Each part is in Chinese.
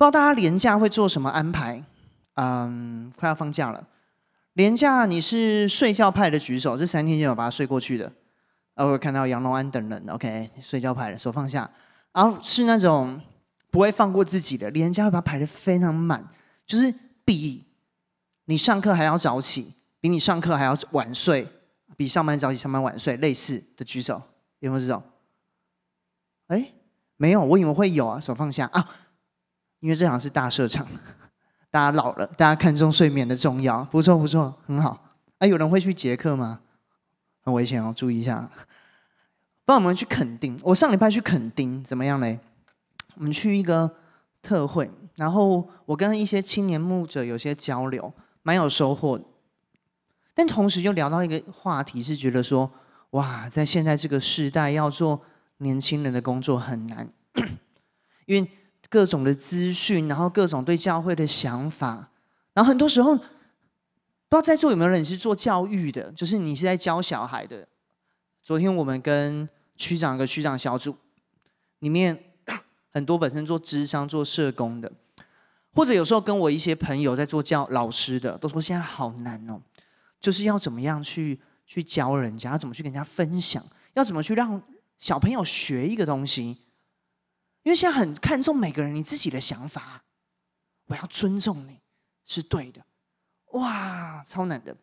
不知道大家连假会做什么安排？嗯，快要放假了，连假你是睡觉派的举手，这三天就有把它睡过去的。我看到杨龙安等人，OK，睡觉派的手放下。然后是那种不会放过自己的，连假会把它排得非常满，就是比你上课还要早起，比你上课还要晚睡，比上班早起上班晚睡类似的举手，有没有这种？哎，没有，我以为会有啊，手放下啊，因为这场是大社场，大家老了，大家看重睡眠的重要，不错不错，很好。哎，有人会去捷克吗？很危险哦，注意一下。帮我们去垦丁，我上礼拜去垦丁，怎么样嘞？我们去一个特会，然后我跟一些青年牧者有些交流，蛮有收获。但同时又聊到一个话题，是觉得说，哇，在现在这个时代，要做年轻人的工作很难，因为各种的资讯，然后各种对教会的想法，然后很多时候。不知道在座有没有人是做教育的，就是你是在教小孩的。昨天我们跟区长和区长小组里面很多本身做智商、做社工的，或者有时候跟我一些朋友在做教老师的，都说现在好难哦，就是要怎么样去去教人家，要怎么去跟人家分享，要怎么去让小朋友学一个东西，因为现在很看重每个人你自己的想法，我要尊重你是对的。哇，超难的！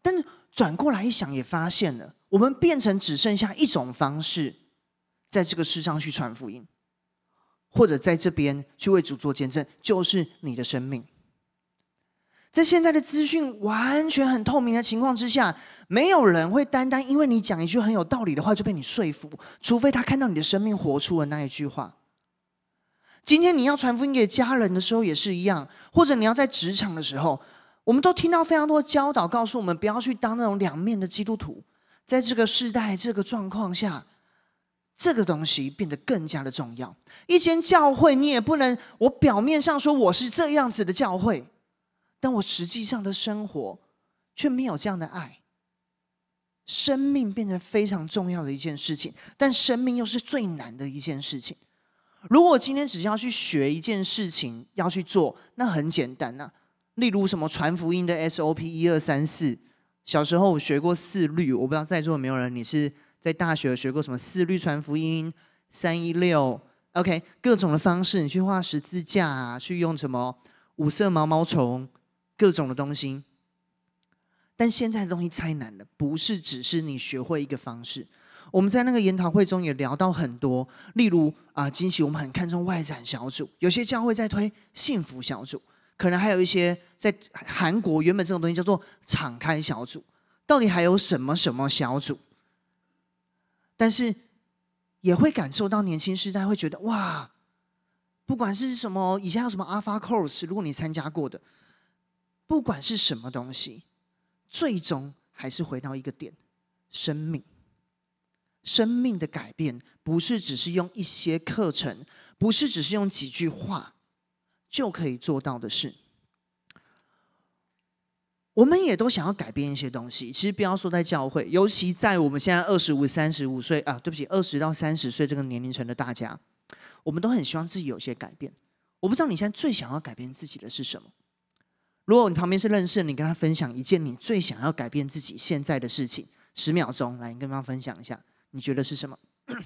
但转过来一想，也发现了，我们变成只剩下一种方式，在这个世上去传福音，或者在这边去为主做见证，就是你的生命。在现在的资讯完全很透明的情况之下，没有人会单单因为你讲一句很有道理的话就被你说服，除非他看到你的生命活出了那一句话。今天你要传福音给家人的时候也是一样，或者你要在职场的时候，我们都听到非常多教导，告诉我们不要去当那种两面的基督徒。在这个时代、这个状况下，这个东西变得更加的重要。一间教会，你也不能我表面上说我是这样子的教会，但我实际上的生活却没有这样的爱。生命变成非常重要的一件事情，但生命又是最难的一件事情。如果今天只是要去学一件事情要去做，那很简单呐、例如什么传福音的 SOP 一二三四，小时候我学过四律，我不知道在座有没有人你是在大学学过什么四律传福音三一六，OK，各种的方式，你去画十字架啊，去用什么五色毛毛虫，各种的东西。但现在的东西太难了，不是只是你学会一个方式。我们在那个研讨会中也聊到很多，例如啊，惊喜我们很看重外展小组，有些教会在推幸福小组，可能还有一些在韩国原本这种东西叫做敞开小组，到底还有什么什么小组？但是也会感受到年轻世代会觉得哇，不管是什么以前有什么 Alpha Course，如果你参加过的，不管是什么东西，最终还是回到一个点，生命。生命的改变不是只是用一些课程，不是只是用几句话就可以做到的事。我们也都想要改变一些东西。其实不要说在教会，尤其在我们现在二十五、三十五岁啊，对不起，二十到三十岁这个年龄层的大家，我们都很希望自己有些改变。我不知道你现在最想要改变自己的是什么？如果你旁边是认识的，你跟他分享一件你最想要改变自己现在的事情，十秒钟，来，你跟他分享一下。你觉得是什么？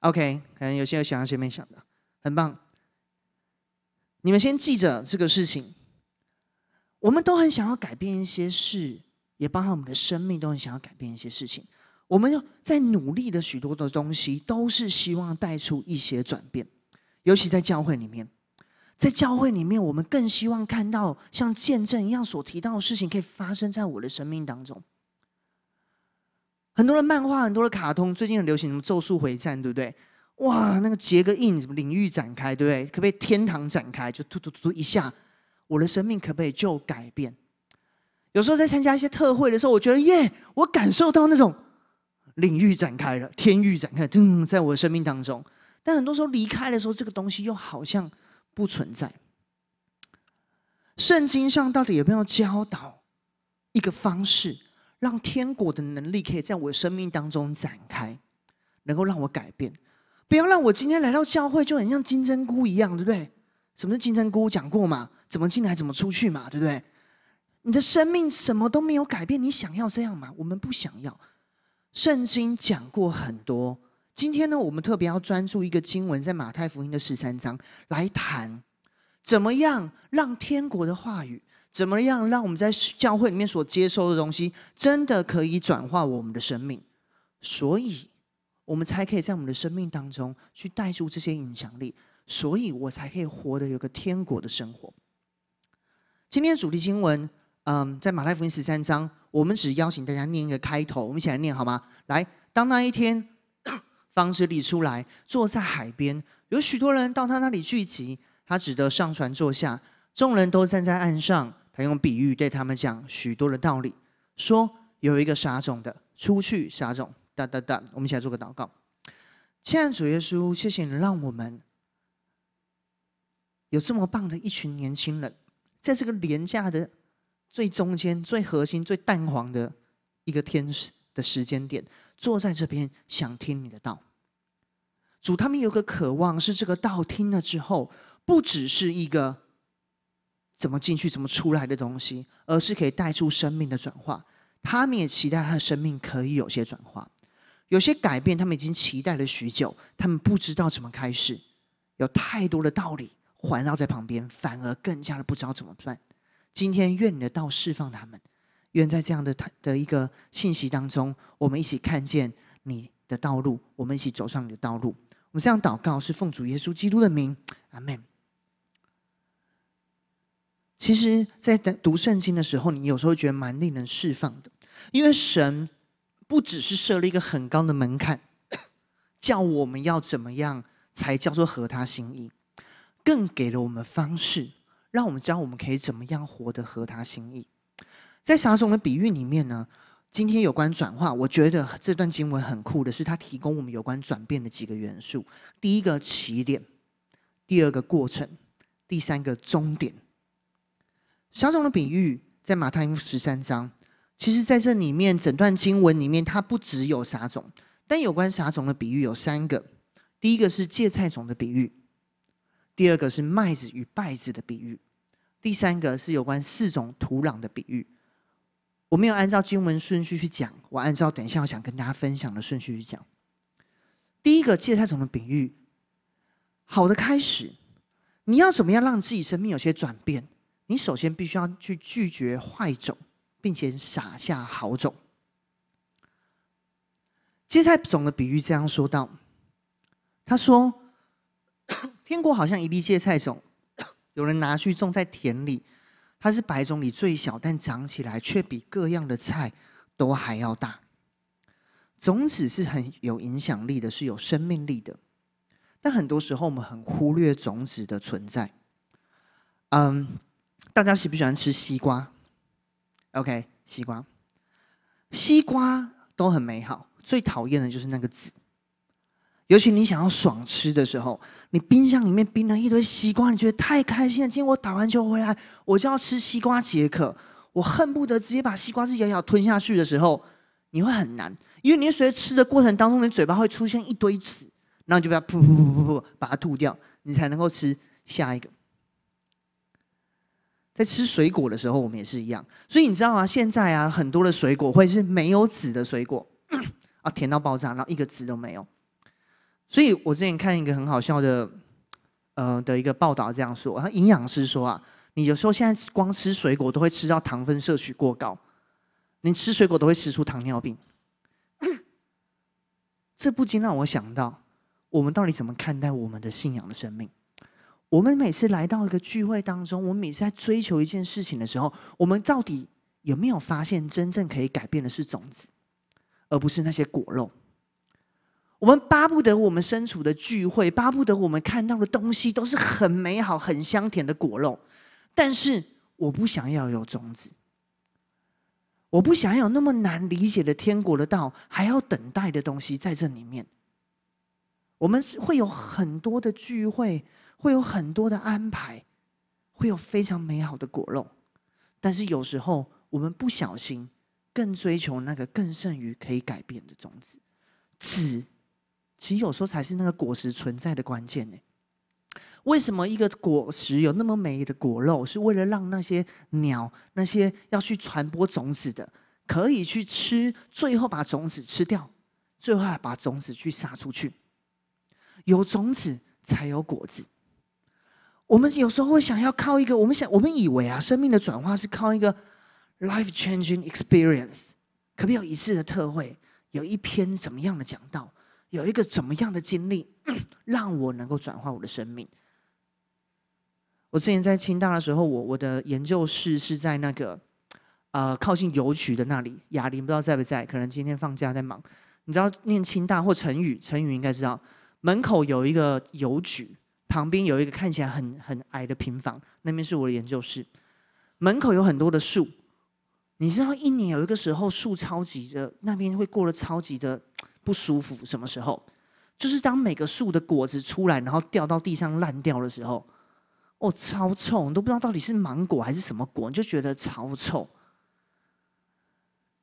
OK，可能有些人想要前面想的，很棒。你们先记着这个事情。我们都很想要改变一些事，也包含我们的生命都很想要改变一些事情。我们在努力的许多的东西，都是希望带出一些转变，尤其在教会里面。在教会里面，我们更希望看到像见证一样所提到的事情，可以发生在我的生命当中。很多的漫画，很多的卡通，最近很流行什么《咒术回战》，对不对？哇，那个结个印，什么领域展开，对不对？可不可以天堂展开？就突突突突一下，我的生命可不可以就改变？有时候在参加一些特会的时候，我觉得耶，我感受到那种领域展开了，天域展开，嗯，在我的生命当中。但很多时候离开的时候，这个东西又好像。不存在。圣经上到底有没有教导一个方式，让天国的能力可以在我的生命当中展开，能够让我改变。不要让我今天来到教会就很像金针菇一样，对不对？什么是金针菇？讲过嘛？怎么进来怎么出去嘛？对不对？你的生命什么都没有改变，你想要这样吗？我们不想要。圣经讲过很多，今天呢，我们特别要专注一个经文，在马太福音的十三章来谈，怎么样让天国的话语。怎么样让我们在教会里面所接收的东西，真的可以转化我们的生命？所以，我们才可以在我们的生命当中去带出这些影响力。所以我才可以活得有个天国的生活。今天的主题经文，嗯，在马太福音十三章，我们只邀请大家念一个开头，我们一起来念好吗？来，当那一天，方知利出来，坐在海边，有许多人到他那里聚集，他只得上船坐下，众人都站在岸上。他用比喻对他们讲许多的道理，说有一个撒种的出去撒种，哒哒哒。我们一起来做个祷告。亲爱的主耶稣，谢谢你让我们有这么棒的一群年轻人，在这个廉价的最中间、最核心、最淡黄的一个天的时间点，坐在这边想听你的道。主，他们有个渴望，是这个道听了之后，不只是一个。怎么进去、怎么出来的东西，而是可以带出生命的转化。他们也期待他的生命可以有些转化，有些改变。他们已经期待了许久，他们不知道怎么开始，有太多的道理环绕在旁边，反而更加的不知道怎么办。今天愿你的道释放他们，愿在这样的的一个信息当中，我们一起看见你的道路，我们一起走上你的道路。我们这样祷告，是奉主耶稣基督的名，阿门。其实，在读圣经的时候，你有时候觉得蛮令人释放的，因为神不只是设了一个很高的门槛，叫我们要怎么样才叫做合他心意，更给了我们方式，让我们知道我们可以怎么样活得合他心意。在撒种的比喻里面呢，今天有关转化，我觉得这段经文很酷的是，它提供我们有关转变的几个元素：第一个起点，第二个过程，第三个终点。撒种的比喻在马太福十三章，其实在这里面整段经文里面，它不只有撒种，但有关撒种的比喻有三个。第一个是芥菜种的比喻，第二个是麦子与稗子的比喻，第三个是有关四种土壤的比喻。我没有按照经文顺序去讲，我按照等一下我想跟大家分享的顺序去讲。第一个芥菜种的比喻，好的开始，你要怎么样让自己生命有些转变？你首先必须要去拒绝坏种，并且撒下好种。芥菜种的比喻这样说道：“他说，天国好像一粒芥菜种，有人拿去种在田里，它是百种里最小，但长起来却比各样的菜都还要大。种子是很有影响力的，是有生命力的，但很多时候我们很忽略种子的存在。”嗯。大家喜不喜欢吃西瓜？OK，西瓜，西瓜都很美好。最讨厌的就是那个籽。尤其你想要爽吃的时候，你冰箱里面冰了一堆西瓜，你觉得太开心了。今天我打完球回来，我就要吃西瓜解渴。我恨不得直接把西瓜汁咬咬吞下去的时候，你会很难，因为你随着吃的过程当中，你嘴巴会出现一堆籽，然后你就把它噗噗噗噗噗把它吐掉，你才能够吃下一个。在吃水果的时候，我们也是一样。所以你知道吗？现在啊，很多的水果会是没有籽的水果，啊，甜到爆炸，然后一个籽都没有。所以我之前看一个很好笑的，呃，的一个报道，这样说：，他营养师说啊，你有时候现在光吃水果都会吃到糖分摄取过高，你吃水果都会吃出糖尿病。这不禁让我想到，我们到底怎么看待我们的信仰的生命？我们每次来到一个聚会当中，我们每次在追求一件事情的时候，我们到底有没有发现，真正可以改变的是种子，而不是那些果肉？我们巴不得我们身处的聚会，巴不得我们看到的东西都是很美好、很香甜的果肉，但是我不想要有种子，我不想要有那么难理解的天国的道，还要等待的东西在这里面。我们会有很多的聚会。会有很多的安排，会有非常美好的果肉，但是有时候我们不小心更追求那个更胜于可以改变的种子。只，其实有时候才是那个果实存在的关键呢。为什么一个果实有那么美的果肉？是为了让那些鸟、那些要去传播种子的，可以去吃，最后把种子吃掉，最后还把种子去撒出去。有种子才有果子。我们有时候会想要靠一个，我们想，我们以为啊，生命的转化是靠一个 life changing experience，可不有一次的特会，有一篇怎么样的讲道，有一个怎么样的经历，让我能够转化我的生命。我之前在清大的时候，我我的研究室是在那个呃靠近邮局的那里。雅玲不知道在不在？可能今天放假在忙。你知道念清大或成语，成语应该知道，门口有一个邮局，旁边有一个看起来很很矮的平房，那边是我的研究室。门口有很多的树，你知道一年有一个时候树超级的，那边会过了超级的不舒服。什么时候？就是当每个树的果子出来，然后掉到地上烂掉的时候。哦，超臭！你都不知道到底是芒果还是什么果，你就觉得超臭。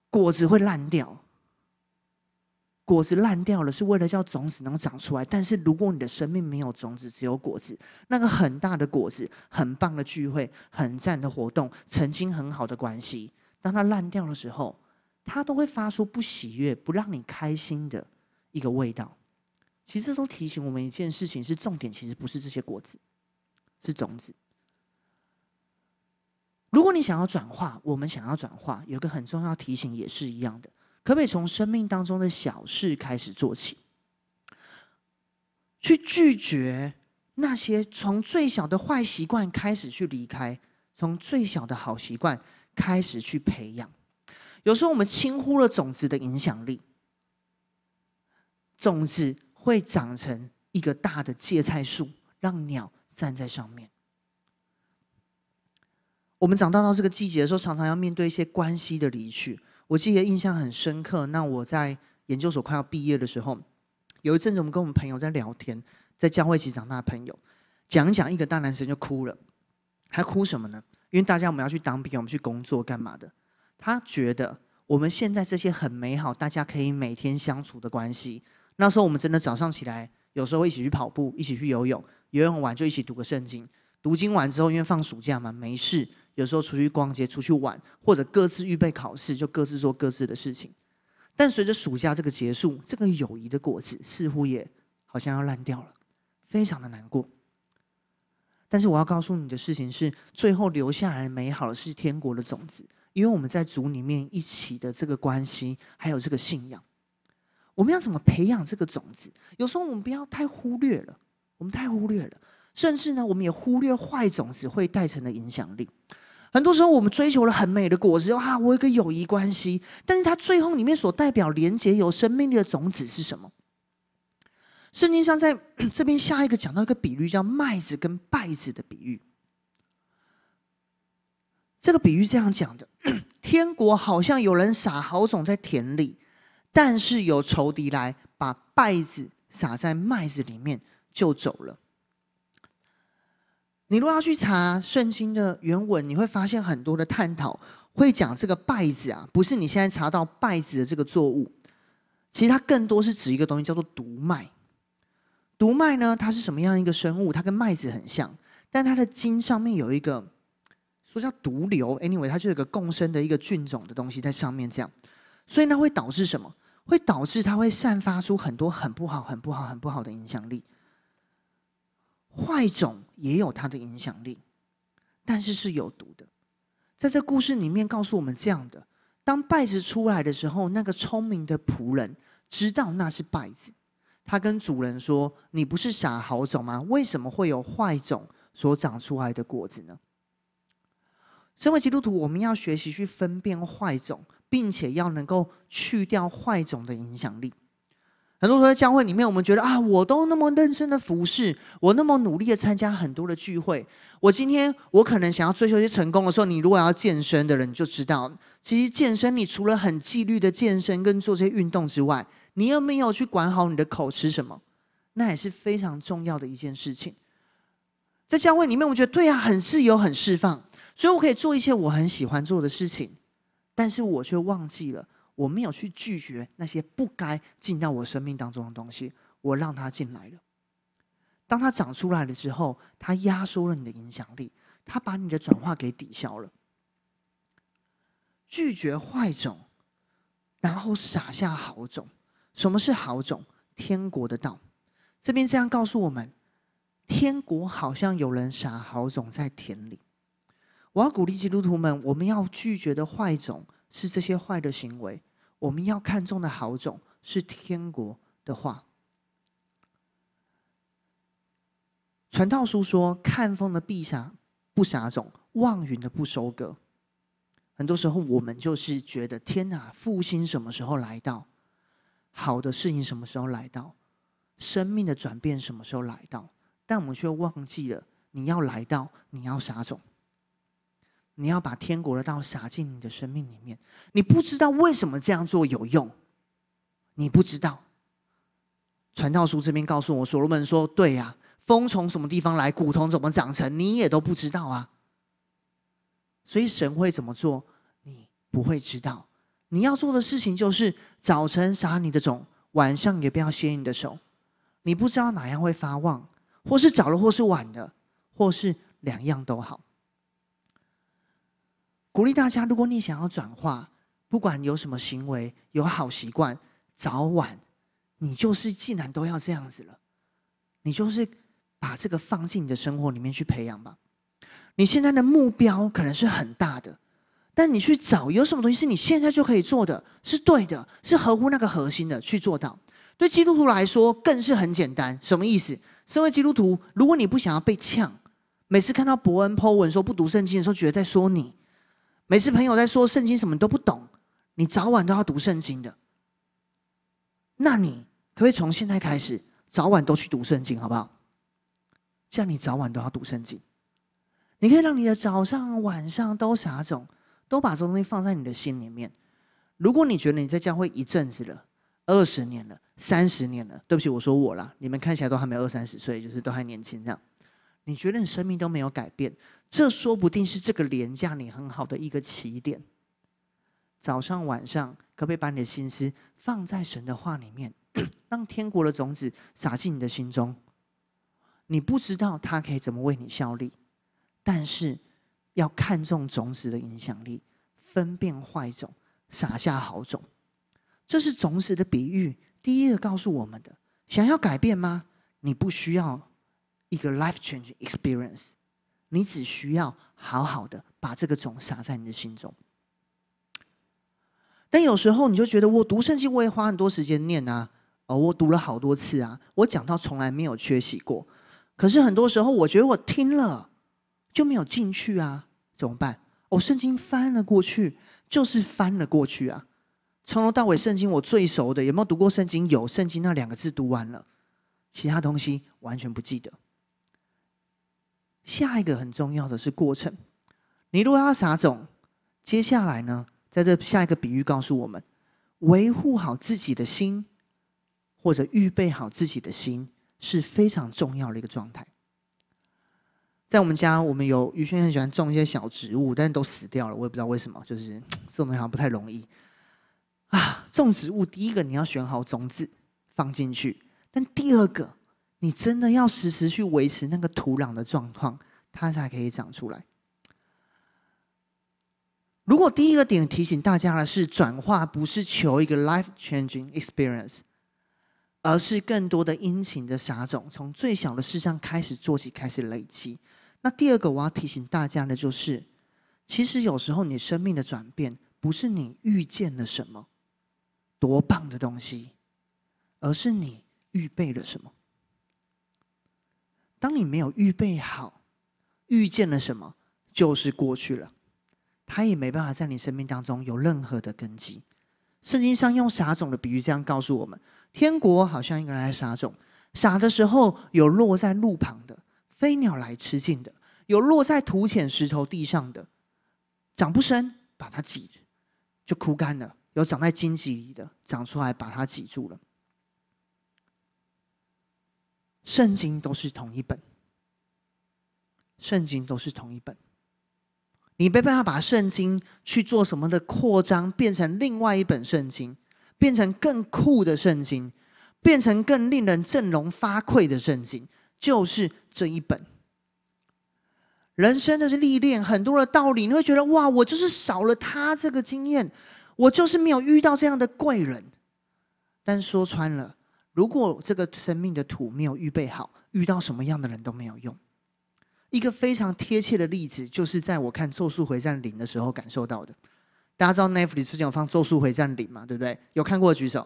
果子会烂掉，果子烂掉了是为了叫种子能长出来。但是如果你的生命没有种子，只有果子，那个很大的果子、很棒的聚会、很赞的活动、曾经很好的关系，当它烂掉的时候，它都会发出不喜悦、不让你开心的一个味道。其实都提醒我们一件事情：是重点，其实不是这些果子。是种子。如果你想要转化，我们想要转化，有个很重要提醒，也是一样的，可不可以从生命当中的小事开始做起，去拒绝那些从最小的坏习惯开始去离开，从最小的好习惯开始去培养。有时候我们轻忽了种子的影响力，种子会长成一个大的芥菜树，让鸟。站在上面，我们长大到这个季节的时候，常常要面对一些关系的离去。我记得印象很深刻。那我在研究所快要毕业的时候，有一阵子我们跟我们朋友在聊天，在教会一起长大的朋友，讲一讲，一个大男生就哭了。他哭什么呢？因为大家我们要去当兵，我们去工作干嘛的？他觉得我们现在这些很美好，大家可以每天相处的关系，那时候我们真的早上起来，有时候一起去跑步，一起去游泳。游泳完就一起读个圣经，读经完之后，因为放暑假嘛，没事，有时候出去逛街、出去玩，或者各自预备考试，就各自做各自的事情。但随着暑假这个结束，这个友谊的果子似乎也好像要烂掉了，非常的难过。但是我要告诉你的事情是，最后留下来美好的是天国的种子，因为我们在主里面一起的这个关系，还有这个信仰，我们要怎么培养这个种子？有时候我们不要太忽略了。我们太忽略了，甚至呢，我们也忽略坏种子会带成的影响力。很多时候，我们追求了很美的果子，啊，我有个友谊关系，但是它最后里面所代表连接有生命力的种子是什么？圣经上在 这边下一个讲到一个比喻，叫麦子跟稗子的比喻。这个比喻这样讲的：天国好像有人撒好种在田里，但是有仇敌来把稗子撒在麦子里面。就走了。你如果要去查圣经的原文，你会发现很多的探讨会讲这个稗子啊，不是你现在查到稗子的这个作物，其实它更多是指一个东西叫做毒麦。毒麦呢，它是什么样一个生物？它跟麦子很像，但它的茎上面有一个说叫毒瘤。Anyway，它就有个共生的一个菌种的东西在上面，这样，所以那会导致什么？会导致它会散发出很多很不好、很不好、很不好的影响力。坏种也有它的影响力，但是是有毒的。在这故事里面告诉我们这样的：当败子出来的时候，那个聪明的仆人知道那是败子，他跟主人说：“你不是傻好种吗？为什么会有坏种所长出来的果子呢？”身为基督徒，我们要学习去分辨坏种，并且要能够去掉坏种的影响力。很多时候在教会里面，我们觉得啊，我都那么认真的服侍，我那么努力的参加很多的聚会，我今天我可能想要追求一些成功的时候，你如果要健身的人，就知道，其实健身你除了很纪律的健身跟做这些运动之外，你有没有去管好你的口吃什么？那也是非常重要的一件事情。在教会里面，我觉得对啊，很自由，很释放，所以我可以做一些我很喜欢做的事情。但是我却忘记了，我没有去拒绝那些不该进到我生命当中的东西，我让它进来了。当它长出来了之后，它压缩了你的影响力，它把你的转化给抵消了。拒绝坏种，然后撒下好种。什么是好种？天国的道。这边这样告诉我们：天国好像有人撒好种在田里。我要鼓励基督徒们，我们要拒绝的坏种是这些坏的行为，我们要看重的好种是天国的话。传道书说：“看风的必撒不撒种，望云的不收割。”很多时候，我们就是觉得天哪，复兴什么时候来到？好的事情什么时候来到？生命的转变什么时候来到？但我们却忘记了，你要来到，你要撒种，你要把天国的道撒进你的生命里面。你不知道为什么这样做有用，你不知道。传道书这边告诉我，所罗门说：“对呀。”风从什么地方来，谷种怎么长成，你也都不知道啊。所以神会怎么做，你不会知道。你要做的事情就是早晨撒你的种，晚上也不要歇你的手。你不知道哪样会发旺，或是早的，或是晚的，或是两样都好。鼓励大家，如果你想要转化，不管有什么行为，有好习惯，早晚你就是既然都要这样子了，你就是。把这个放进你的生活里面去培养吧。你现在的目标可能是很大的，但你去找有什么东西是你现在就可以做的，是对的，是合乎那个核心的去做到。对基督徒来说更是很简单。什么意思？身为基督徒，如果你不想要被呛，每次看到伯恩 po 文说不读圣经的时候，觉得在说你；每次朋友在说圣经什么都不懂，你早晚都要读圣经的。那你可不可以从现在开始，早晚都去读圣经，好不好？这样你早晚都要读圣经，你可以让你的早上、晚上都撒种，都把这东西放在你的心里面。如果你觉得你在教会一阵子了，二十年了、三十年了，对不起，我说我啦，你们看起来都还没二三十岁，就是都还年轻这样。你觉得你生命都没有改变，这说不定是这个廉价你很好的一个起点。早上、晚上，可不可以把你的心思放在神的话里面，让天国的种子撒进你的心中？你不知道他可以怎么为你效力，但是要看重种子的影响力，分辨坏种，撒下好种。这是种子的比喻。第一个告诉我们的：想要改变吗？你不需要一个 life changing experience，你只需要好好的把这个种撒在你的心中。但有时候你就觉得，我读圣经我也花很多时间念啊，哦，我读了好多次啊，我讲到从来没有缺席过。可是很多时候，我觉得我听了就没有进去啊，怎么办？我圣经翻了过去，就是翻了过去啊。从头到尾，圣经我最熟的，有没有读过圣经？有，圣经那两个字读完了，其他东西完全不记得。下一个很重要的是过程。你如果要撒种，接下来呢，在这下一个比喻告诉我们，维护好自己的心，或者预备好自己的心。是非常重要的一个状态。在我们家，我们有宇轩很喜欢种一些小植物，但是都死掉了，我也不知道为什么，就是 这种东西好像不太容易啊。种植物，第一个你要选好种子放进去，但第二个，你真的要时时去维持那个土壤的状况，它才可以长出来。如果第一个点提醒大家的是，转化不是求一个 life changing experience。而是更多的殷勤的撒种，从最小的事上开始做起，开始累积。那第二个我要提醒大家的，就是其实有时候你生命的转变，不是你遇见了什么多棒的东西，而是你预备了什么。当你没有预备好，遇见了什么，就是过去了，它也没办法在你生命当中有任何的根基。圣经上用撒种的比喻，这样告诉我们。天国好像一个人来撒种，撒的时候有落在路旁的，飞鸟来吃尽的；有落在土浅石头地上的，长不深，把它挤就枯干了；有长在荆棘里的，长出来把它挤住了。圣经都是同一本，圣经都是同一本。你没办法把圣经去做什么的扩张，变成另外一本圣经，变成更酷的圣经，变成更令人振聋发聩的圣经，就是这一本。人生的历练，很多的道理，你会觉得哇，我就是少了他这个经验，我就是没有遇到这样的贵人。但说穿了，如果这个生命的土没有预备好，遇到什么样的人都没有用。一个非常贴切的例子，就是在我看《咒术回战零》的时候感受到的。大家知道 Netflix 最近有放《咒术回战零》嘛？对不对？有看过的举手，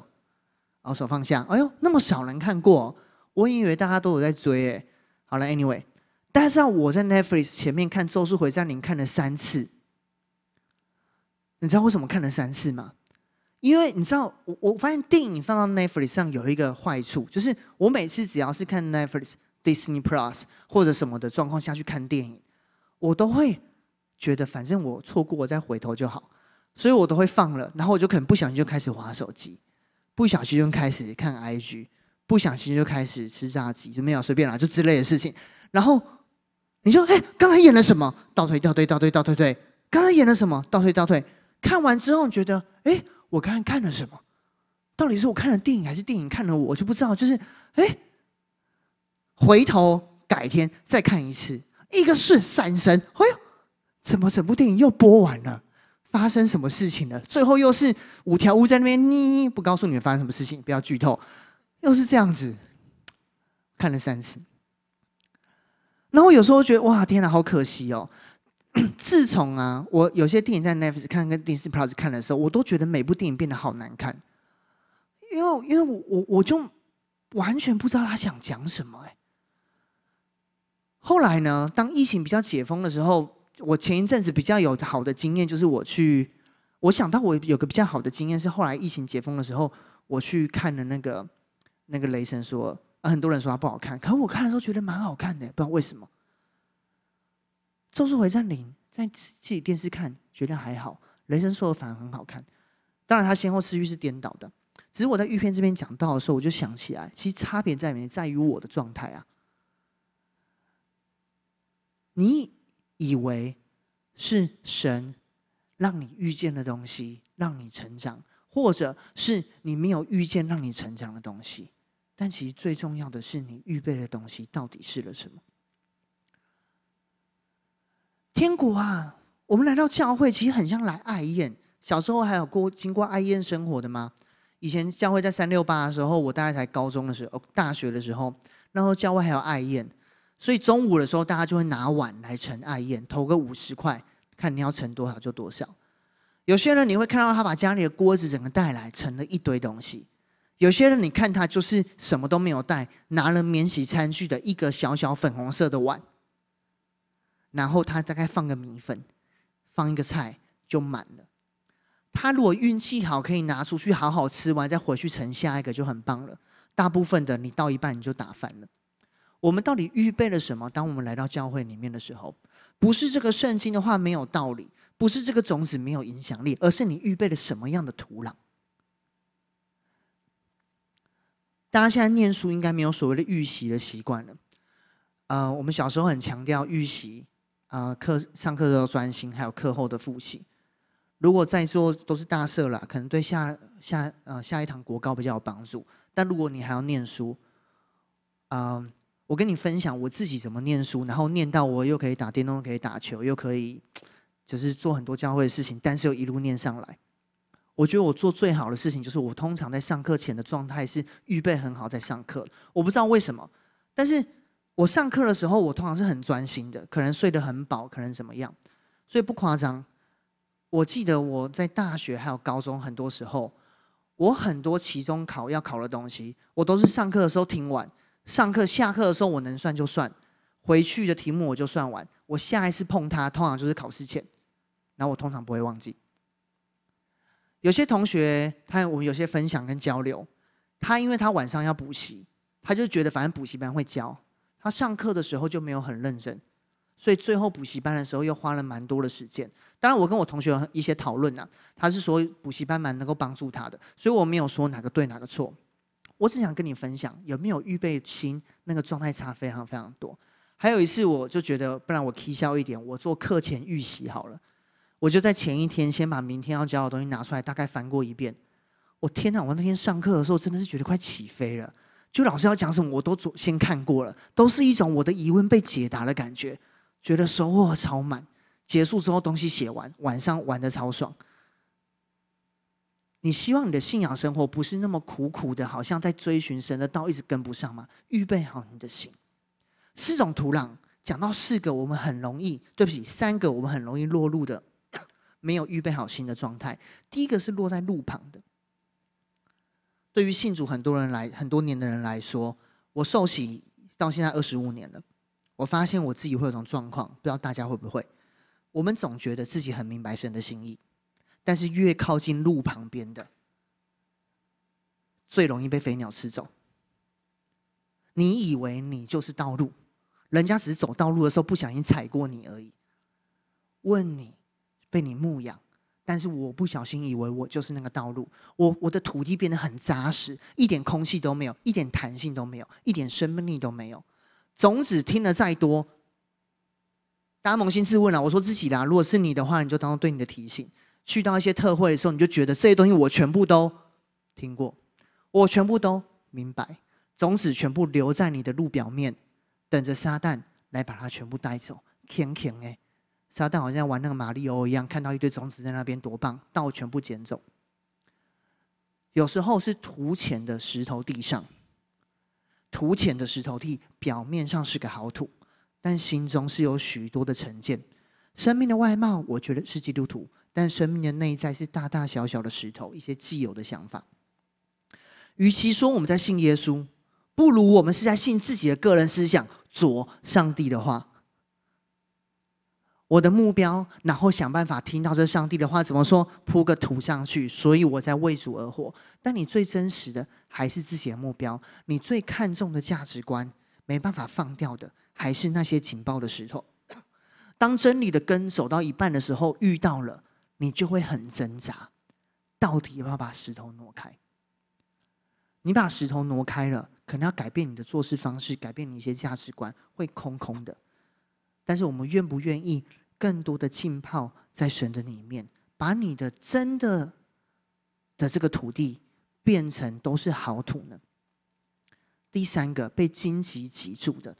然后手放下。哎呦，那么少人看过，我以为大家都有在追。哎，好了，Anyway。大家知道我在 Netflix 前面看《咒术回战零》看了三次，你知道为什么看了三次吗？因为你知道，我我发现电影放到 Netflix 上有一个坏处，就是我每次只要是看 Netflix、Disney Plus 或者什么的状况下去看电影，我都会觉得反正我错过我再回头就好，所以我都会放了，然后我就可能不小心就开始滑手机，不小心就开始看 IG，不小心就开始吃炸鸡，就没有随便啦，就之类的事情，然后。你说，哎，刚才演了什么？倒退，倒退，倒退，倒退，退。刚才演了什么？倒退，倒退。看完之后，你觉得，哎，我刚才看了什么？到底是我看了电影，还是电影看了我？我就不知道。就是，哎，回头改天再看一次，一个是闪神，哎呦，怎么整部电影又播完了？发生什么事情了？最后又是五条悟在那边，你不告诉你们发生什么事情，不要剧透。又是这样子，看了三次。然后有时候觉得哇，天哪，好可惜哦！自从啊，我有些电影在 Netflix 看跟 Disney Plus 看的时候，我都觉得每部电影变得好难看，因为因为我我我就完全不知道他想讲什么哎。后来呢，当疫情比较解封的时候，我前一阵子比较有好的经验，就是我去，我想到我有个比较好的经验是后来疫情解封的时候，我去看的那个那个雷神说。啊，很多人说它不好看，可我看的时候觉得蛮好看的，不知道为什么。《咒术回战零》在自己电视看觉得还好，《雷神说的》反而很好看。当然，它先后次序是颠倒的。只是我在预片这边讲到的时候，我就想起来，其实差别在哪？在于我的状态啊。你以为是神让你遇见的东西，让你成长，或者是你没有遇见让你成长的东西？但其实最重要的是，你预备的东西到底是了什么？天国啊，我们来到教会，其实很像来爱宴。小时候还有过经过爱宴生活的吗？以前教会在三六八的时候，我大概才高中的时候，大学的时候，然后教会还有爱宴，所以中午的时候，大家就会拿碗来盛爱宴，投个五十块，看你要盛多少就多少。有些人你会看到他把家里的锅子整个带来，盛了一堆东西。有些人，你看他就是什么都没有带，拿了免洗餐具的一个小小粉红色的碗，然后他大概放个米粉，放一个菜就满了。他如果运气好，可以拿出去好好吃完，再回去盛下一个就很棒了。大部分的你到一半你就打翻了。我们到底预备了什么？当我们来到教会里面的时候，不是这个圣经的话没有道理，不是这个种子没有影响力，而是你预备了什么样的土壤。大家现在念书应该没有所谓的预习的习惯了。呃，我们小时候很强调预习，呃，课上课都要专心，还有课后的复习。如果在座都是大社了，可能对下下呃下一堂国高比较有帮助。但如果你还要念书，呃，我跟你分享我自己怎么念书，然后念到我又可以打电动，可以打球，又可以就是做很多教会的事情，但是又一路念上来。我觉得我做最好的事情就是，我通常在上课前的状态是预备很好在上课。我不知道为什么，但是我上课的时候，我通常是很专心的，可能睡得很饱，可能怎么样，所以不夸张。我记得我在大学还有高中，很多时候，我很多期中考要考的东西，我都是上课的时候听完，上课下课的时候我能算就算，回去的题目我就算完，我下一次碰它，通常就是考试前，然后我通常不会忘记。有些同学，他我们有些分享跟交流，他因为他晚上要补习，他就觉得反正补习班会教，他上课的时候就没有很认真，所以最后补习班的时候又花了蛮多的时间。当然，我跟我同学一些讨论啊，他是说补习班蛮能够帮助他的，所以我没有说哪个对哪个错，我只想跟你分享有没有预备心，那个状态差非常非常多。还有一次，我就觉得，不然我起笑一点，我做课前预习好了。我就在前一天先把明天要教的东西拿出来，大概翻过一遍。我天哪！我那天上课的时候真的是觉得快起飞了。就老师要讲什么，我都先看过了，都是一种我的疑问被解答的感觉，觉得收获超满。结束之后东西写完，晚上玩得超爽。你希望你的信仰生活不是那么苦苦的，好像在追寻神的道，一直跟不上吗？预备好你的心。四种土壤，讲到四个，我们很容易，对不起，三个我们很容易落入的，没有预备好心的状态。第一个是落在路旁的。对于信主很多人来很多年的人来说，我受洗到现在二十五年了，我发现我自己会有种状况，不知道大家会不会？我们总觉得自己很明白神的心意，但是越靠近路旁边的，最容易被飞鸟吃走。你以为你就是道路？人家只是走道路的时候不小心踩过你而已，问你被你牧养，但是我不小心以为我就是那个道路，我我的土地变得很扎实，一点空气都没有，一点弹性都没有，一点生命力都没有。种子听得再多，大家扪心自问了，我说自己啦，如果是你的话，你就当做对你的提醒。去到一些特会的时候，你就觉得这些东西我全部都听过，我全部都明白，种子全部留在你的路表面。等着撒旦来把它全部带走，天天哎，撒旦好像玩那个马里欧一样，看到一堆种子在那边多棒，但我全部捡走。有时候是土浅的石头地上，土浅的石头地表面上是个好土，但心中是有许多的成见。生命的外貌，我觉得是基督徒，但生命的内在是大大小小的石头，一些既有的想法。与其说我们在信耶稣，不如我们是在信自己的个人思想。做上帝的话，我的目标，然后想办法听到这上帝的话怎么说，铺个土上去，所以我在为主而活。但你最真实的还是自己的目标，你最看重的价值观，没办法放掉的，还是那些紧抱的石头。当真理的根走到一半的时候，遇到了，你就会很挣扎，到底要不要把石头挪开？你把石头挪开了。可能要改变你的做事方式，改变你一些价值观，会空空的。但是我们愿不愿意更多的浸泡在神的里面，把你的真的的这个土地变成都是好土呢？第三个被荆棘挤住的，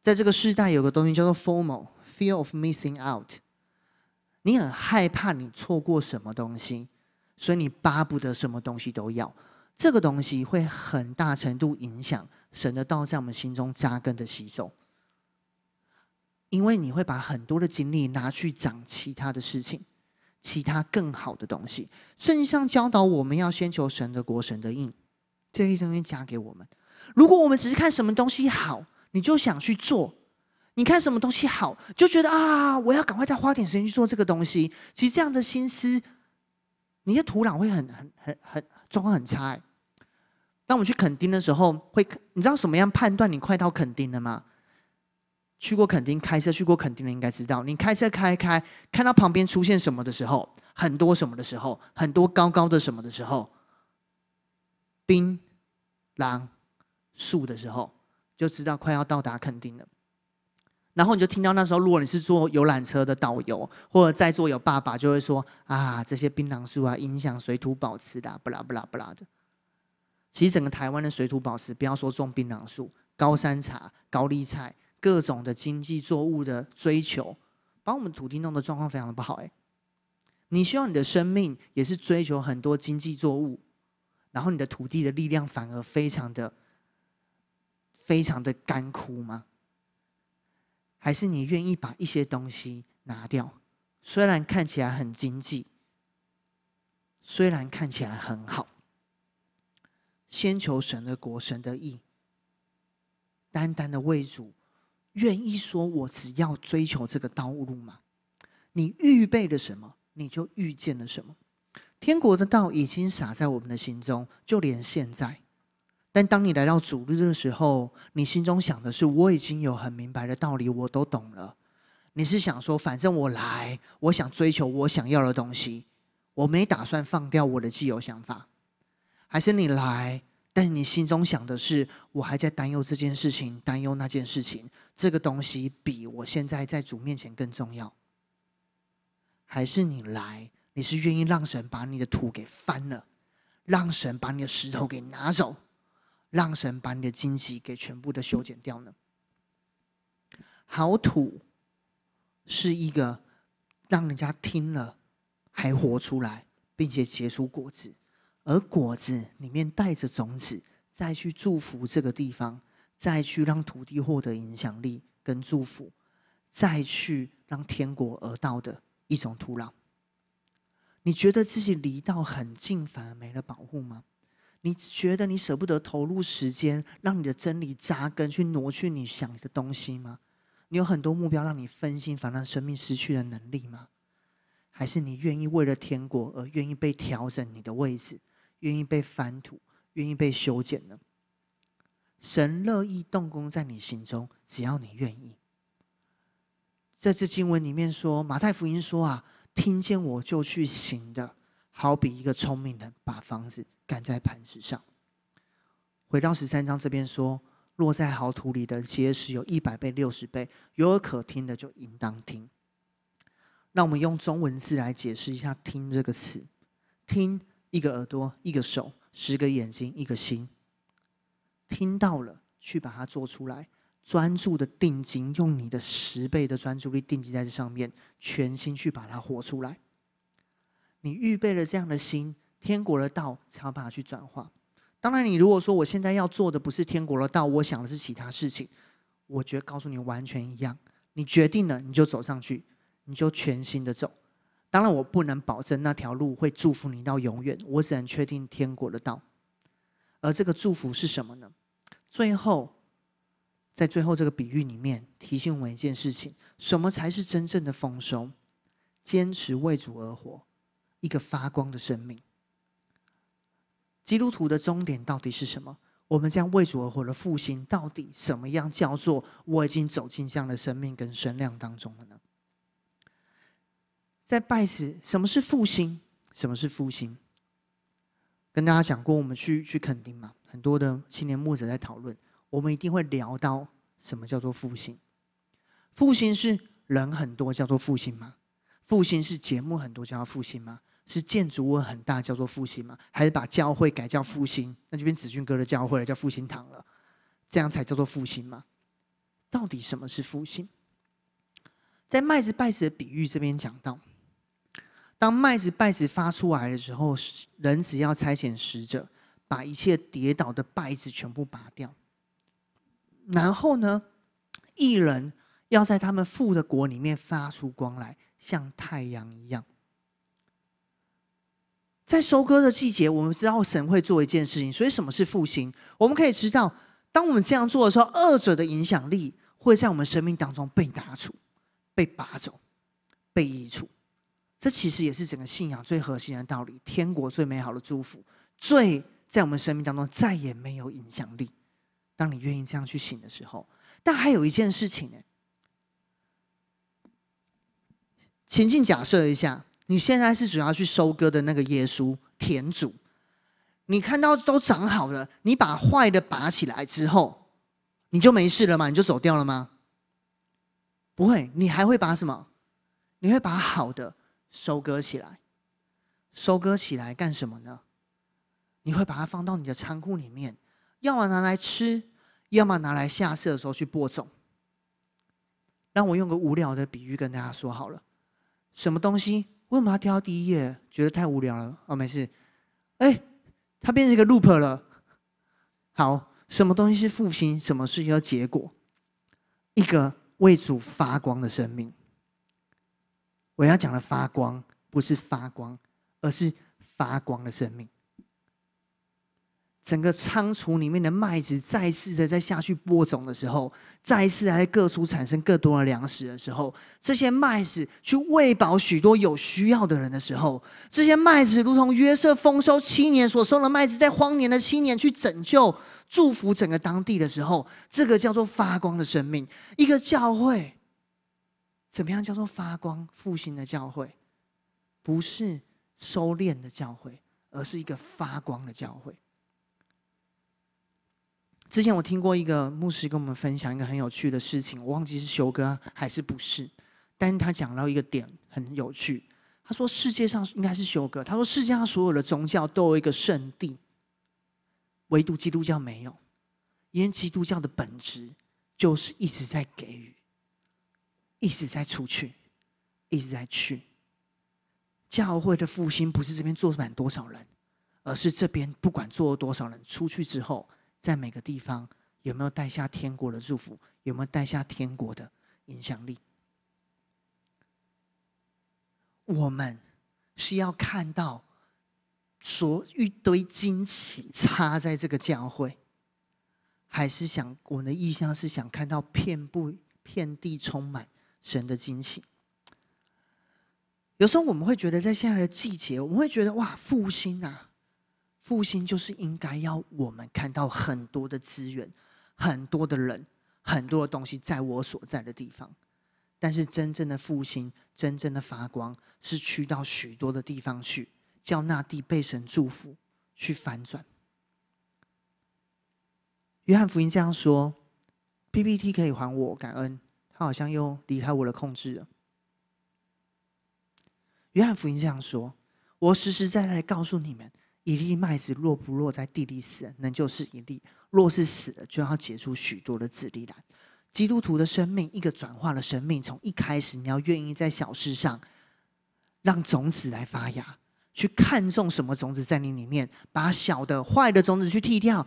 在这个时代有个东西叫做 FOMO（Fear of Missing Out），你很害怕你错过什么东西，所以你巴不得什么东西都要。这个东西会很大程度影响神的道在我们心中扎根的吸收，因为你会把很多的精力拿去长其他的事情，其他更好的东西。圣经上教导我们要先求神的国、神的义，这些东西加给我们。如果我们只是看什么东西好，你就想去做；你看什么东西好，就觉得啊，我要赶快再花点时间去做这个东西。其实这样的心思，你的土壤会很、很、很、很状况很差。当我们去垦丁的时候，会你知道什么样判断你快到垦丁了吗？去过垦丁开车去过垦丁的应该知道，你开车开开，看到旁边出现什么的时候，很多什么的时候，很多高高的什么的时候，槟榔树的时候，就知道快要到达垦丁了。然后你就听到那时候，如果你是坐游览车的导游，或者在座有爸爸，就会说啊，这些槟榔树啊，影响水土保持的，不啦不啦不啦的。其实整个台湾的水土保持，不要说种槟榔树、高山茶、高丽菜，各种的经济作物的追求，把我们土地弄得状况非常的不好。哎，你希望你的生命也是追求很多经济作物，然后你的土地的力量反而非常的、非常的干枯吗？还是你愿意把一些东西拿掉？虽然看起来很经济，虽然看起来很好。先求神的国、神的义，单单的为主，愿意说我只要追求这个道路吗？你预备了什么，你就遇见了什么。天国的道已经洒在我们的心中，就连现在。但当你来到主日的时候，你心中想的是：我已经有很明白的道理，我都懂了。你是想说，反正我来，我想追求我想要的东西，我没打算放掉我的既有想法。还是你来但你心中想的是，我还在担忧这件事情，担忧那件事情，这个东西比我现在在主面前更重要。还是你来，你是愿意让神把你的土给翻了，让神把你的石头给拿走，让神把你的荆棘给全部的修剪掉呢？好土是一个让人家听了还活出来，并且结出果子。而果子里面带着种子，再去祝福这个地方，再去让土地获得影响力跟祝福，再去让天国而到的一种土壤。你觉得自己离道很近，反而没了保护吗？你觉得你舍不得投入时间，让你的真理扎根，去挪去你想的东西吗？你有很多目标让你分心，反而生命失去了能力吗？还是你愿意为了天国而愿意被调整你的位置？愿意被翻土，愿意被修剪呢？神乐意动工在你心中，只要你愿意。在这经文里面说，马太福音说啊，听见我就去行的，好比一个聪明人把房子盖在磐石上。回到十三章这边说，落在好土里的结实有一百倍、六十倍，有耳可听的就应当听。让我们用中文字来解释一下“听”这个词，听。一个耳朵，一个手，十个眼睛，一个心。听到了，去把它做出来，专注的定睛，用你的十倍的专注力定睛在这上面，全心去把它活出来。你预备了这样的心，天国的道才要把它去转化。当然，你如果说我现在要做的不是天国的道，我想的是其他事情，我觉得告诉你完全一样。你决定了，你就走上去，你就全心的走。当然，我不能保证那条路会祝福你到永远，我只能确定天国的道。而这个祝福是什么呢？最后，在最后这个比喻里面，提醒我们一件事情：什么才是真正的丰收？坚持为主而活，一个发光的生命。基督徒的终点到底是什么？我们将为主而活的复兴，到底什么样叫做我已经走进这样的生命跟身量当中了呢？在拜时，什么是复兴？什么是复兴？跟大家讲过，我们去去垦丁嘛，很多的青年牧者在讨论，我们一定会聊到什么叫做复兴。复兴是人很多叫做复兴吗？复兴是节目很多叫做复兴吗？是建筑物很大叫做复兴吗？还是把教会改叫复兴？那就变子俊哥的教会了，叫复兴堂了，这样才叫做复兴吗？到底什么是复兴？在麦子稗子的比喻这边讲到。当麦子稗子发出来的时候，人只要差遣使者，把一切跌倒的稗子全部拔掉。然后呢，义人要在他们父的国里面发出光来，像太阳一样。在收割的季节，我们知道神会做一件事情，所以什么是复兴？我们可以知道，当我们这样做的时候，二者的影响力会在我们生命当中被打除、被拔走、被移除。这其实也是整个信仰最核心的道理，天国最美好的祝福，最在我们生命当中再也没有影响力。当你愿意这样去行的时候，但还有一件事情呢，情境假设一下，你现在是主要去收割的那个耶稣田主，你看到都长好了，你把坏的拔起来之后，你就没事了吗？你就走掉了吗？不会，你还会把什么？你会把好的。收割起来，收割起来干什么呢？你会把它放到你的仓库里面，要么拿来吃，要么拿来下次的时候去播种。让我用个无聊的比喻跟大家说好了，什么东西？为什么要跳到第一页？觉得太无聊了？哦，没事。哎，它变成一个 loop 了。好，什么东西是复兴？什么是一个结果？一个为主发光的生命。我要讲的发光，不是发光，而是发光的生命。整个仓储里面的麦子再次的在下去播种的时候，再一次在各处产生更多的粮食的时候，这些麦子去喂饱许多有需要的人的时候，这些麦子如同约瑟丰收七年所收的麦子，在荒年的七年去拯救、祝福整个当地的时候，这个叫做发光的生命，一个教会。怎么样叫做发光复兴的教会？不是收敛的教会，而是一个发光的教会。之前我听过一个牧师跟我们分享一个很有趣的事情，我忘记是修哥还是不是，但是他讲到一个点很有趣。他说世界上应该是修哥，他说世界上所有的宗教都有一个圣地，唯独基督教没有，因为基督教的本质就是一直在给予，一直在出去，一直在去。教会的复兴不是这边坐满多少人，而是这边不管坐了多少人出去之后。在每个地方有没有带下天国的祝福？有没有带下天国的影响力？我们是要看到所一堆惊奇插在这个教会，还是想我们的意向是想看到遍布遍地充满神的惊奇？有时候我们会觉得，在现在的季节，我们会觉得哇，复兴啊！复兴就是应该要我们看到很多的资源、很多的人、很多的东西在我所在的地方。但是真正的复兴、真正的发光，是去到许多的地方去，叫那地被神祝福，去反转。约翰福音这样说：“PPT 可以还我，感恩。”他好像又离开我的控制了。约翰福音这样说：“我实实在在告诉你们。”一粒麦子落不落在地里死，那就是一粒；若是死了，就要结出许多的子粒来。基督徒的生命，一个转化的生命，从一开始，你要愿意在小事上让种子来发芽，去看重什么种子在你里面，把小的坏的种子去剔掉，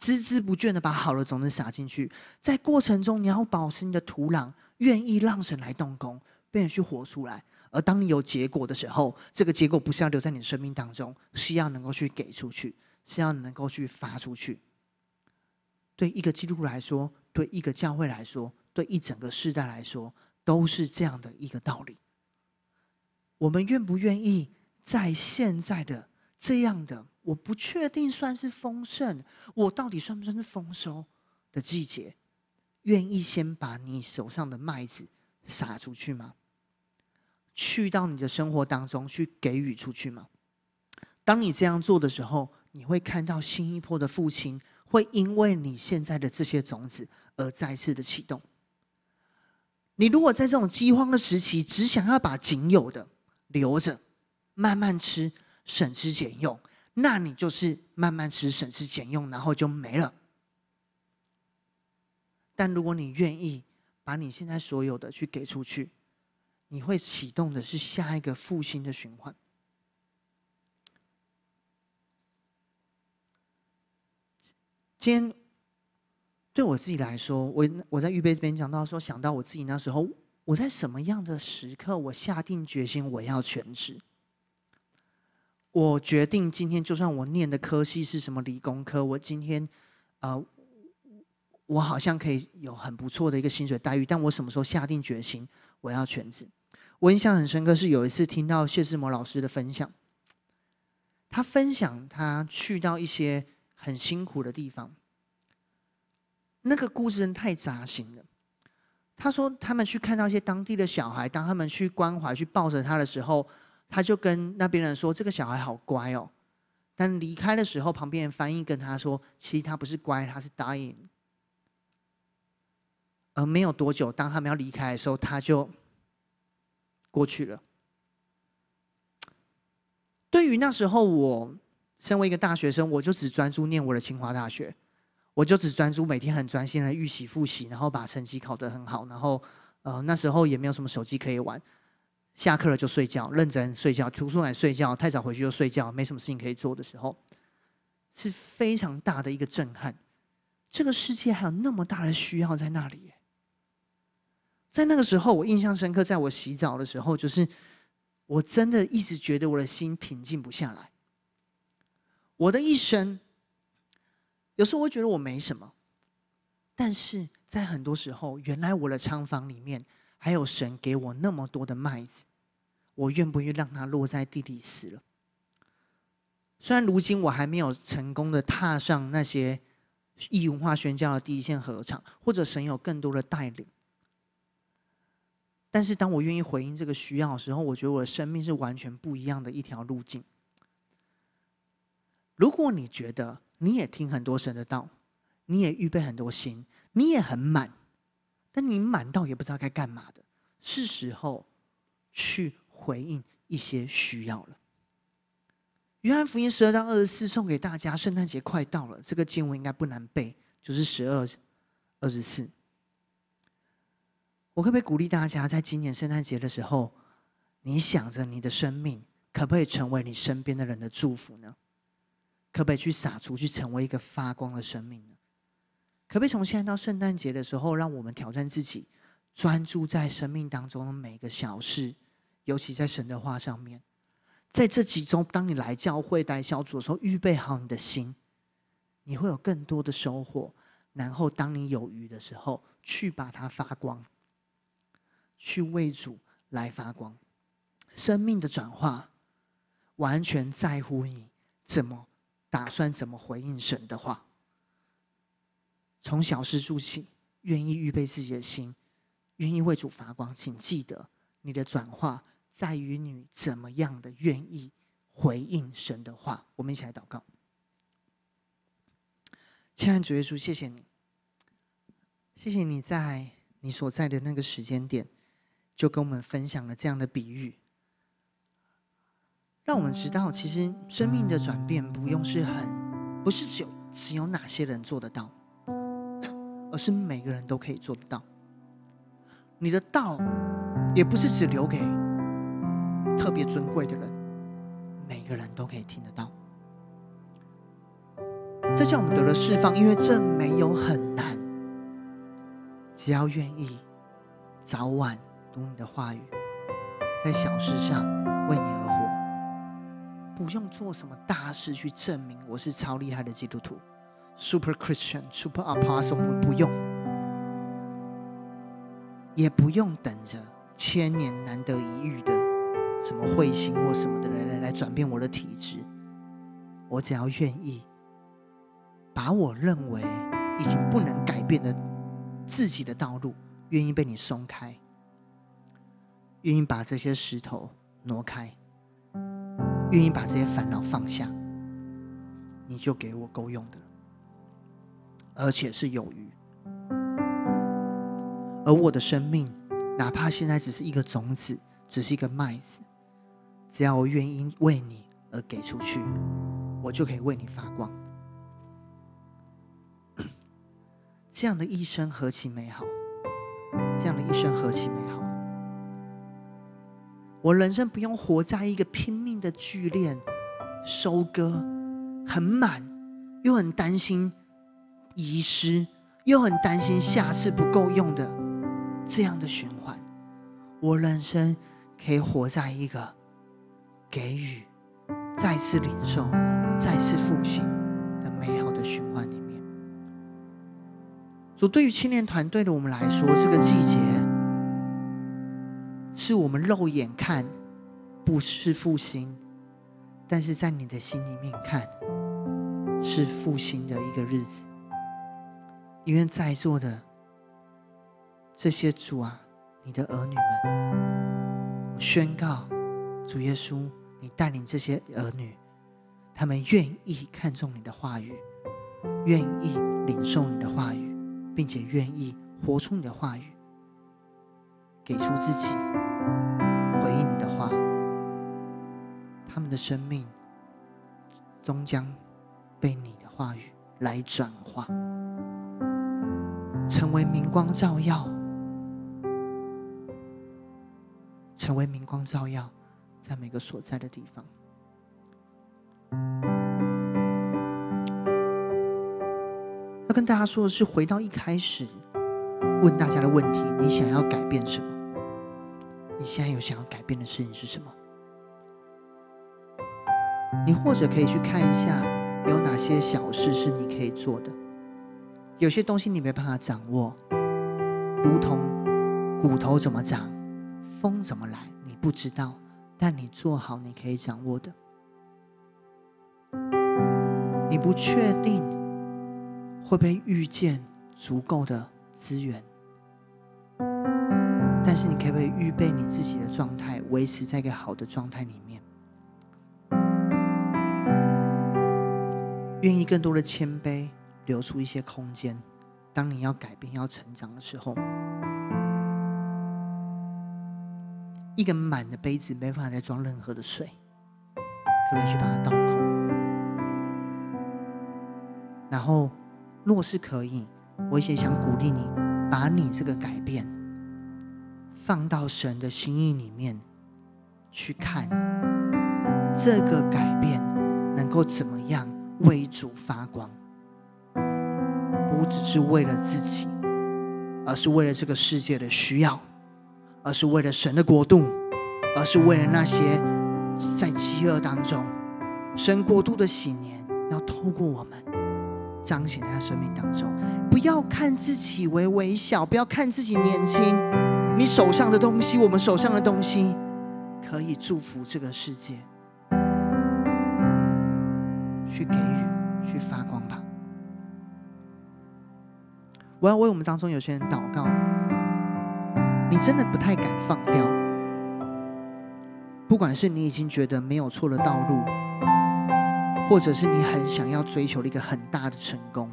孜孜不倦的把好的种子撒进去。在过程中，你要保持你的土壤，愿意让神来动工，并且去活出来。而当你有结果的时候，这个结果不是要留在你的生命当中，是要能够去给出去，是要能够去发出去。对一个基督徒来说，对一个教会来说，对一整个世代来说，都是这样的一个道理。我们愿不愿意在现在的这样的，我不确定算是丰盛，我到底算不算是丰收的季节，愿意先把你手上的麦子撒出去吗？去到你的生活当中去给予出去吗？当你这样做的时候，你会看到新一波的父亲，会因为你现在的这些种子而再次的启动。你如果在这种饥荒的时期，只想要把仅有的留着，慢慢吃，省吃俭用，那你就是慢慢吃，省吃俭用，然后就没了。但如果你愿意把你现在所有的去给出去，你会启动的是下一个复兴的循环。今天对我自己来说，我我在预备这边讲到说，想到我自己那时候，我在什么样的时刻，我下定决心我要全职。我决定今天，就算我念的科系是什么理工科，我今天呃，我好像可以有很不错的一个薪水待遇，但我什么时候下定决心我要全职？我印象很深刻，是有一次听到谢志摩老师的分享，他分享他去到一些很辛苦的地方，那个故事真太扎心了。他说他们去看到一些当地的小孩，当他们去关怀、去抱着他的时候，他就跟那边人说：“这个小孩好乖哦。”但离开的时候，旁边人翻译跟他说：“其实他不是乖，他是 dying。”而没有多久，当他们要离开的时候，他就。过去了。对于那时候，我身为一个大学生，我就只专注念我的清华大学，我就只专注每天很专心的预习复习，然后把成绩考得很好。然后，呃，那时候也没有什么手机可以玩，下课了就睡觉，认真睡觉，图书馆睡觉，太早回去就睡觉，没什么事情可以做的时候，是非常大的一个震撼。这个世界还有那么大的需要在那里。在那个时候，我印象深刻。在我洗澡的时候，就是我真的一直觉得我的心平静不下来。我的一生，有时候我觉得我没什么，但是在很多时候，原来我的仓房里面还有神给我那么多的麦子，我愿不愿意让它落在地里死了？虽然如今我还没有成功的踏上那些异文化宣教的第一线合场，或者神有更多的带领。但是，当我愿意回应这个需要的时候，我觉得我的生命是完全不一样的一条路径。如果你觉得你也听很多神的道，你也预备很多心，你也很满，但你满到也不知道该干嘛的，是时候去回应一些需要了。约翰福音十二章二十四送给大家，圣诞节快到了，这个经文应该不难背，就是十二二十四。我可不可以鼓励大家，在今年圣诞节的时候，你想着你的生命可不可以成为你身边的人的祝福呢？可不可以去洒出去，成为一个发光的生命呢？可不可以从现在到圣诞节的时候，让我们挑战自己，专注在生命当中的每一个小事，尤其在神的话上面。在这几周，当你来教会带小组的时候，预备好你的心，你会有更多的收获。然后，当你有余的时候，去把它发光，去为主来发光。生命的转化，完全在乎你怎么打算，怎么回应神的话。从小事做起，愿意预备自己的心，愿意为主发光。请记得，你的转化。在于你怎么样的愿意回应神的话，我们一起来祷告。亲爱的主耶稣，谢谢你，谢谢你在你所在的那个时间点，就跟我们分享了这样的比喻，让我们知道，其实生命的转变不用是很，不是只有只有哪些人做得到，而是每个人都可以做得到。你的道也不是只留给。特别尊贵的人，每个人都可以听得到。这叫我们得了释放，因为这没有很难，只要愿意早晚读你的话语，在小事上为你而活，不用做什么大事去证明我是超厉害的基督徒，Super Christian、Super Apostle，我们不用，也不用等着千年难得一遇的。什么彗星或什么的来来来转变我的体质，我只要愿意把我认为已经不能改变的自己的道路，愿意被你松开，愿意把这些石头挪开，愿意把这些烦恼放下，你就给我够用的，而且是有余。而我的生命，哪怕现在只是一个种子，只是一个麦子。只要我愿意为你而给出去，我就可以为你发光。这样的一生何其美好！这样的一生何其美好！我人生不用活在一个拼命的聚敛、收割，很满，又很担心遗失，又很担心下次不够用的这样的循环。我人生可以活在一个。给予，再次领受，再次复兴的美好的循环里面。所以，对于青年团队的我们来说，这个季节是我们肉眼看不是复兴，但是在你的心里面看是复兴的一个日子。因为在座的这些主啊，你的儿女们，宣告，主耶稣。你带领这些儿女，他们愿意看重你的话语，愿意领受你的话语，并且愿意活出你的话语，给出自己，回应你的话。他们的生命终将被你的话语来转化，成为明光照耀，成为明光照耀。在每个所在的地方，要跟大家说的是，回到一开始问大家的问题：你想要改变什么？你现在有想要改变的事情是什么？你或者可以去看一下，有哪些小事是你可以做的。有些东西你没办法掌握，如同骨头怎么长，风怎么来，你不知道。但你做好你可以掌握的，你不确定会不会遇见足够的资源，但是你可不可以预备你自己的状态，维持在一个好的状态里面？愿意更多的谦卑，留出一些空间。当你要改变、要成长的时候，一个满的杯子没办法再装任何的水，可不可以去把它倒空？然后，若是可以，我也想鼓励你，把你这个改变放到神的心意里面去看，这个改变能够怎么样为主发光。不只是为了自己，而是为了这个世界的需要，而是为了神的国度，而是为了那些在饥饿当中，神国度的喜年要透过我们彰显在他生命当中。不要看自己为微小，不要看自己年轻，你手上的东西，我们手上的东西，可以祝福这个世界，去给予，我要为我们当中有些人祷告，你真的不太敢放掉，不管是你已经觉得没有错的道路，或者是你很想要追求一个很大的成功，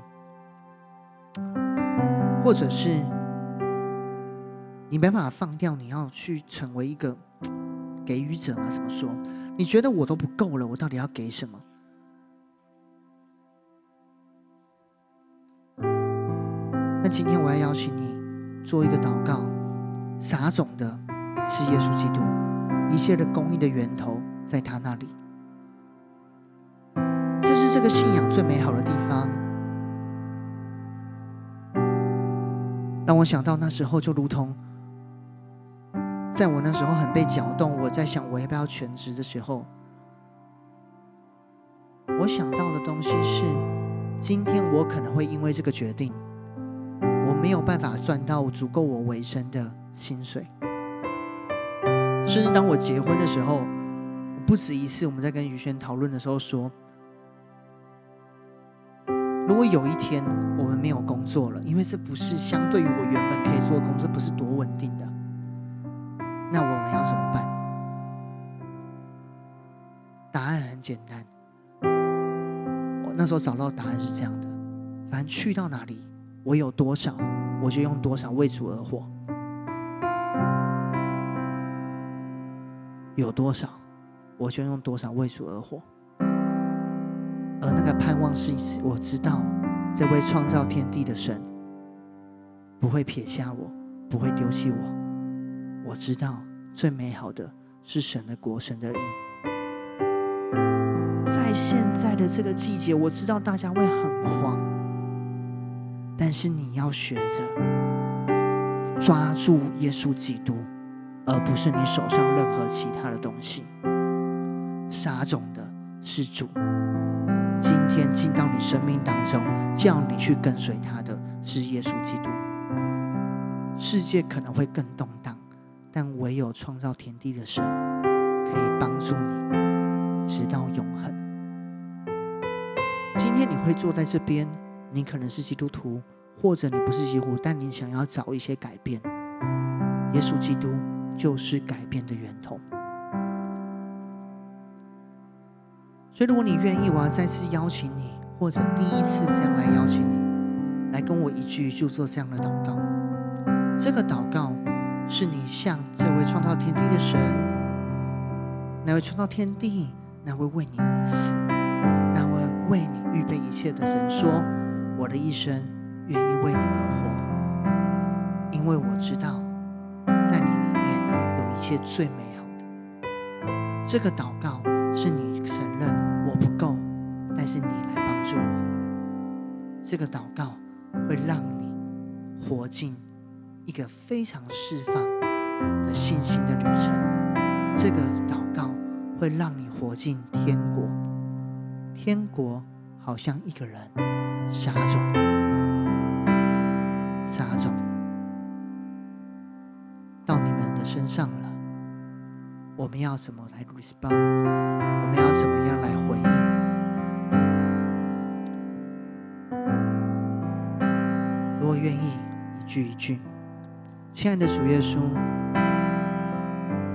或者是你没办法放掉，你要去成为一个 给予者吗？怎么说？你觉得我都不够了，我到底要给什么？那今天我要邀请你做一个祷告，撒种的是耶稣基督，一切的公益的源头在他那里。这是这个信仰最美好的地方。让我想到那时候，就如同在我那时候很被搅动，我在想我要不要全职的时候，我想到的东西是，今天我可能会因为这个决定。没有办法赚到足够我维生的薪水，甚至当我结婚的时候，不止一次我们在跟宇轩讨论的时候说，如果有一天我们没有工作了，因为这不是相对于我原本可以做的工作，不是多稳定的，那我们要怎么办？答案很简单，我那时候找到答案是这样的，反正去到哪里。我有多少，我就用多少为主而活；有多少，我就用多少为主而活。而那个盼望是，我知道这位创造天地的神不会撇下我，不会丢弃我。我知道最美好的是神的国，神的义。在现在的这个季节，我知道大家会很慌。但是你要学着抓住耶稣基督，而不是你手上任何其他的东西。撒种的是主，今天进到你生命当中，叫你去跟随他的是耶稣基督。世界可能会更动荡，但唯有创造天地的神可以帮助你直到永恒。今天你会坐在这边。你可能是基督徒，或者你不是基督徒，但你想要找一些改变。耶稣基督就是改变的源头。所以，如果你愿意，我要再次邀请你，或者第一次这样来邀请你，来跟我一句就做这样的祷告。这个祷告是你向这位创造天地的神，那位创造天地，那位为你而死，那位为你预备一切的神说。我的一生愿意为你而活，因为我知道，在你里面有一切最美好的。这个祷告是你承认我不够，但是你来帮助我。这个祷告会让你活进一个非常释放的信心的旅程。这个祷告会让你活进天国，天国好像一个人。撒种，撒种到你们的身上了。我们要怎么来 respond？我们要怎么样来回应？如果愿意，一句一句。亲爱的主耶稣，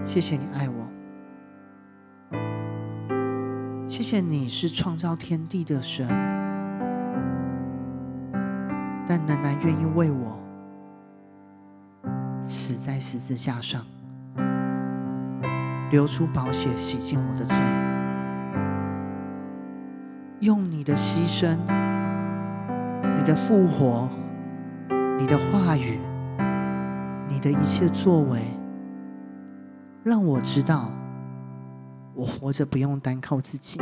谢谢你爱我，谢谢你是创造天地的神。但仍然愿意为我死在十字架上，流出宝血洗净我的罪，用你的牺牲、你的复活、你的话语、你的一切作为，让我知道，我活着不用单靠自己，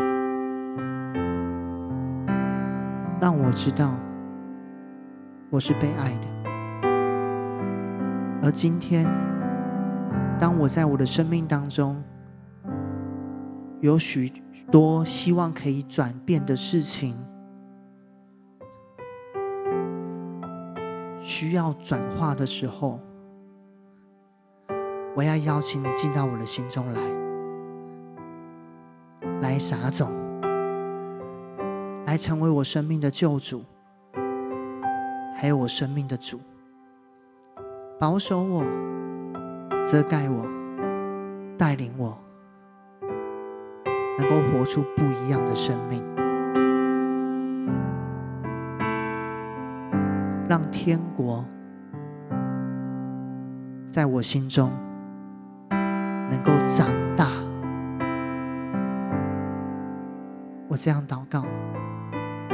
让我知道。我是被爱的，而今天，当我在我的生命当中有许多希望可以转变的事情，需要转化的时候，我要邀请你进到我的心中来，来撒种，来成为我生命的救主。还有我生命的主，保守我，遮盖我，带领我，能够活出不一样的生命，让天国在我心中能够长大。我这样祷告，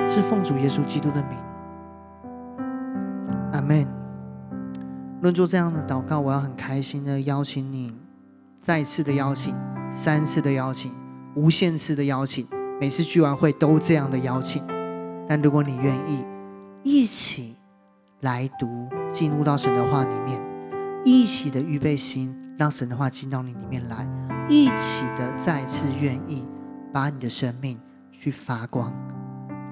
是奉主耶稣基督的名。阿门。论做这样的祷告，我要很开心的邀请你，再次的邀请，三次的邀请，无限次的邀请，每次聚完会都这样的邀请。但如果你愿意，一起来读，进入到神的话里面，一起的预备心，让神的话进到你里面来，一起的再次愿意把你的生命去发光，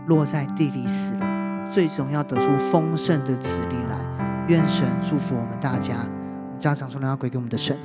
落在地里死了。最终要得出丰盛的子粒来，愿神祝福我们大家。我们家长说，荣耀归给我们的神。